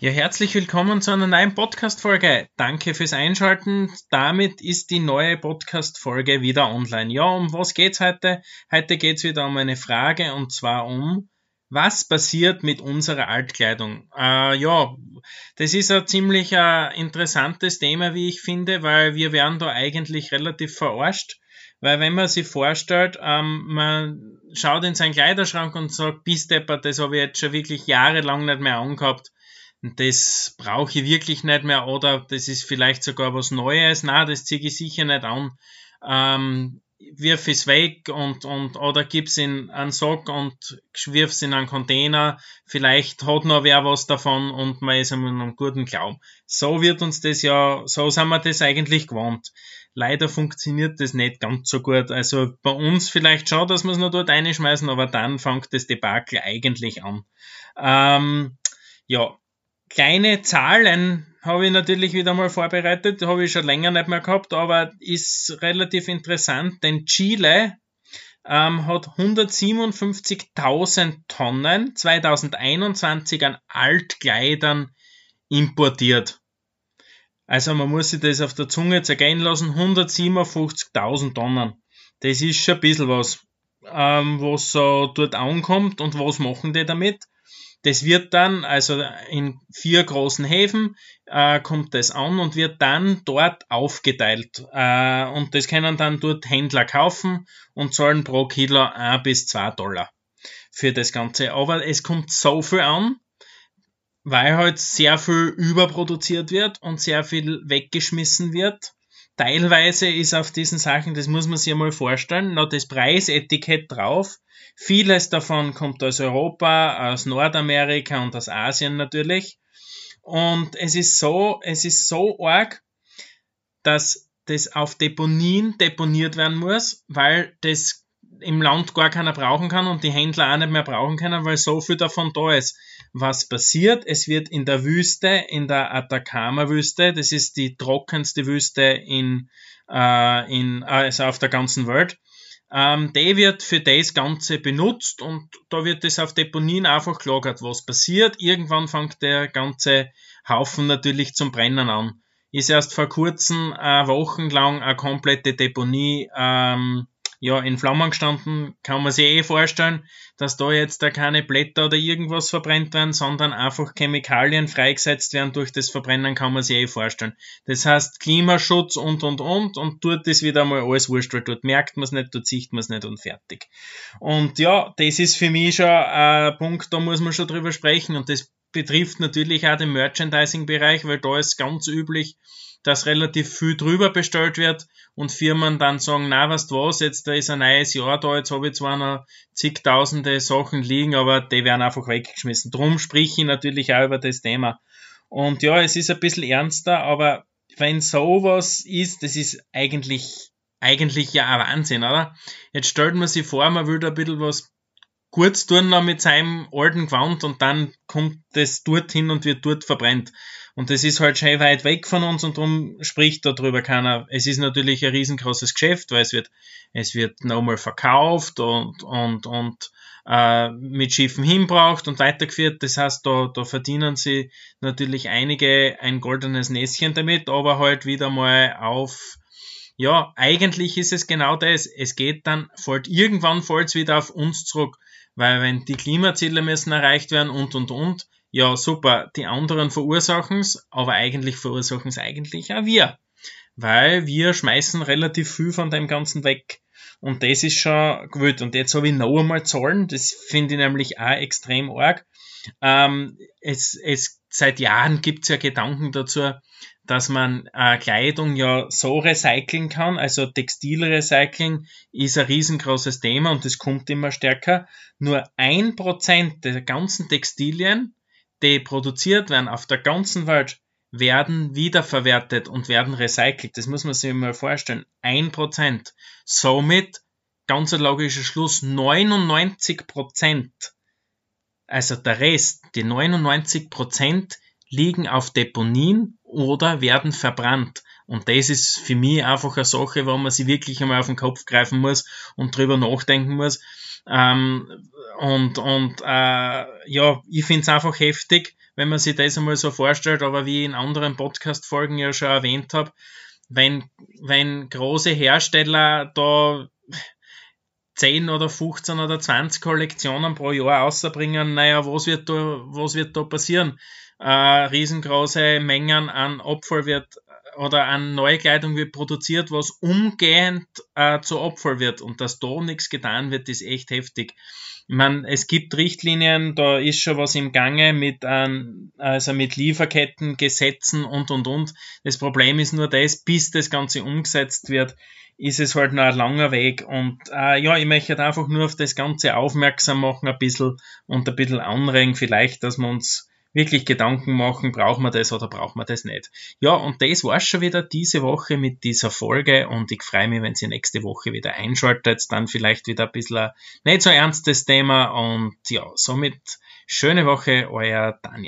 Ja, herzlich willkommen zu einer neuen Podcast-Folge. Danke fürs Einschalten. Damit ist die neue Podcast-Folge wieder online. Ja, um was geht's heute? Heute geht's wieder um eine Frage und zwar um, was passiert mit unserer Altkleidung? Äh, ja, das ist ein ziemlich äh, interessantes Thema, wie ich finde, weil wir werden da eigentlich relativ verarscht. Weil wenn man sich vorstellt, ähm, man schaut in seinen Kleiderschrank und sagt, bis Depper, das habe ich jetzt schon wirklich jahrelang nicht mehr angehabt das brauche ich wirklich nicht mehr oder das ist vielleicht sogar was Neues, na, das ziehe ich sicher nicht an. Ähm, wirf es weg und, und oder gib's in einen Sack und wirf's in einen Container. Vielleicht hat noch wer was davon und man ist in einem guten Glauben. So wird uns das ja, so sind wir das eigentlich gewohnt. Leider funktioniert das nicht ganz so gut. Also bei uns vielleicht schon, dass wir es noch dort einschmeißen, aber dann fängt das Debakel eigentlich an. Ähm, ja, kleine Zahlen habe ich natürlich wieder mal vorbereitet, habe ich schon länger nicht mehr gehabt, aber ist relativ interessant, denn Chile ähm, hat 157.000 Tonnen 2021 an Altkleidern importiert. Also man muss sich das auf der Zunge zergehen lassen, 157.000 Tonnen. Das ist schon ein bisschen was, ähm, was so dort ankommt und was machen die damit? Das wird dann, also in vier großen Häfen, äh, kommt das an und wird dann dort aufgeteilt. Äh, und das können dann dort Händler kaufen und zahlen pro Kilo ein bis zwei Dollar für das Ganze. Aber es kommt so viel an, weil halt sehr viel überproduziert wird und sehr viel weggeschmissen wird. Teilweise ist auf diesen Sachen, das muss man sich einmal vorstellen, noch das Preisetikett drauf Vieles davon kommt aus Europa, aus Nordamerika und aus Asien natürlich. Und es ist so, es ist so arg, dass das auf Deponien deponiert werden muss, weil das im Land gar keiner brauchen kann und die Händler auch nicht mehr brauchen können, weil so viel davon da ist. Was passiert? Es wird in der Wüste, in der Atacama-Wüste, das ist die trockenste Wüste in, äh, in, also auf der ganzen Welt, ähm, der wird für das Ganze benutzt und da wird es auf Deponien einfach gelagert. Was passiert? Irgendwann fängt der ganze Haufen natürlich zum Brennen an. Ist erst vor kurzem äh, wochenlang eine komplette Deponie ähm, ja, in Flammen gestanden, kann man sich eh vorstellen, dass da jetzt da keine Blätter oder irgendwas verbrennt werden, sondern einfach Chemikalien freigesetzt werden durch das Verbrennen, kann man sich eh vorstellen. Das heißt Klimaschutz und und und und dort ist wieder mal alles wurscht, weil dort merkt man es nicht, dort sieht man es nicht und fertig. Und ja, das ist für mich schon ein Punkt, da muss man schon drüber sprechen und das betrifft natürlich auch den Merchandising-Bereich, weil da ist ganz üblich, dass relativ viel drüber bestellt wird und Firmen dann sagen, na, du was, jetzt da ist ein neues Jahr da, jetzt habe ich zwar noch zigtausende Sachen liegen, aber die werden einfach weggeschmissen. Drum sprich ich natürlich auch über das Thema. Und ja, es ist ein bisschen ernster, aber wenn sowas ist, das ist eigentlich, eigentlich ja ein Wahnsinn, oder? Jetzt stellt man sich vor, man da ein bisschen was kurz tun noch mit seinem alten Gewand und dann kommt das dorthin und wird dort verbrennt. Und das ist halt schon weit weg von uns und darum spricht darüber keiner. Es ist natürlich ein riesengroßes Geschäft, weil es wird, es wird nochmal verkauft und, und, und äh, mit Schiffen hinbraucht und weitergeführt. Das heißt, da, da verdienen sie natürlich einige ein goldenes Näschen damit, aber halt wieder mal auf ja, eigentlich ist es genau das. Es geht dann, fällt irgendwann fällt es wieder auf uns zurück. Weil wenn die Klimaziele müssen erreicht werden und und und, ja super, die anderen verursachen es, aber eigentlich verursachen es eigentlich auch wir. Weil wir schmeißen relativ viel von dem Ganzen weg. Und das ist schon gut. Und jetzt habe ich noch einmal Zahlen, das finde ich nämlich auch extrem arg. Ähm, es, es, seit Jahren gibt es ja Gedanken dazu, dass man äh, Kleidung ja so recyceln kann. Also Textilrecycling ist ein riesengroßes Thema und es kommt immer stärker. Nur ein Prozent der ganzen Textilien die produziert werden auf der ganzen Welt, werden wiederverwertet und werden recycelt. Das muss man sich mal vorstellen. Ein Prozent. Somit, ganz ein logischer Schluss, 99 Prozent. Also der Rest, die 99 Prozent liegen auf Deponien oder werden verbrannt. Und das ist für mich einfach eine Sache, wo man sich wirklich einmal auf den Kopf greifen muss und drüber nachdenken muss. Ähm, und und äh, ja, ich finde es einfach heftig, wenn man sich das einmal so vorstellt, aber wie ich in anderen Podcast-Folgen ja schon erwähnt habe, wenn, wenn große Hersteller da 10 oder 15 oder 20 Kollektionen pro Jahr außerbringen, naja, was wird da, was wird da passieren? Äh, riesengroße Mengen an Abfall wird oder an Neukleidung wird produziert, was umgehend äh, zu Abfall wird und dass da nichts getan wird, ist echt heftig. Ich meine, es gibt Richtlinien, da ist schon was im Gange mit, ähm, also mit Lieferketten, Gesetzen und und und. Das Problem ist nur das, bis das Ganze umgesetzt wird, ist es halt noch ein langer Weg. Und äh, ja, ich möchte halt einfach nur auf das Ganze aufmerksam machen, ein bisschen und ein bisschen anregen, vielleicht, dass wir uns wirklich Gedanken machen, brauchen wir das oder brauchen wir das nicht. Ja, und das war's schon wieder diese Woche mit dieser Folge und ich freue mich, wenn Sie nächste Woche wieder einschaltet, dann vielleicht wieder ein bisschen ein nicht so ernstes Thema und ja, somit schöne Woche, euer Daniel.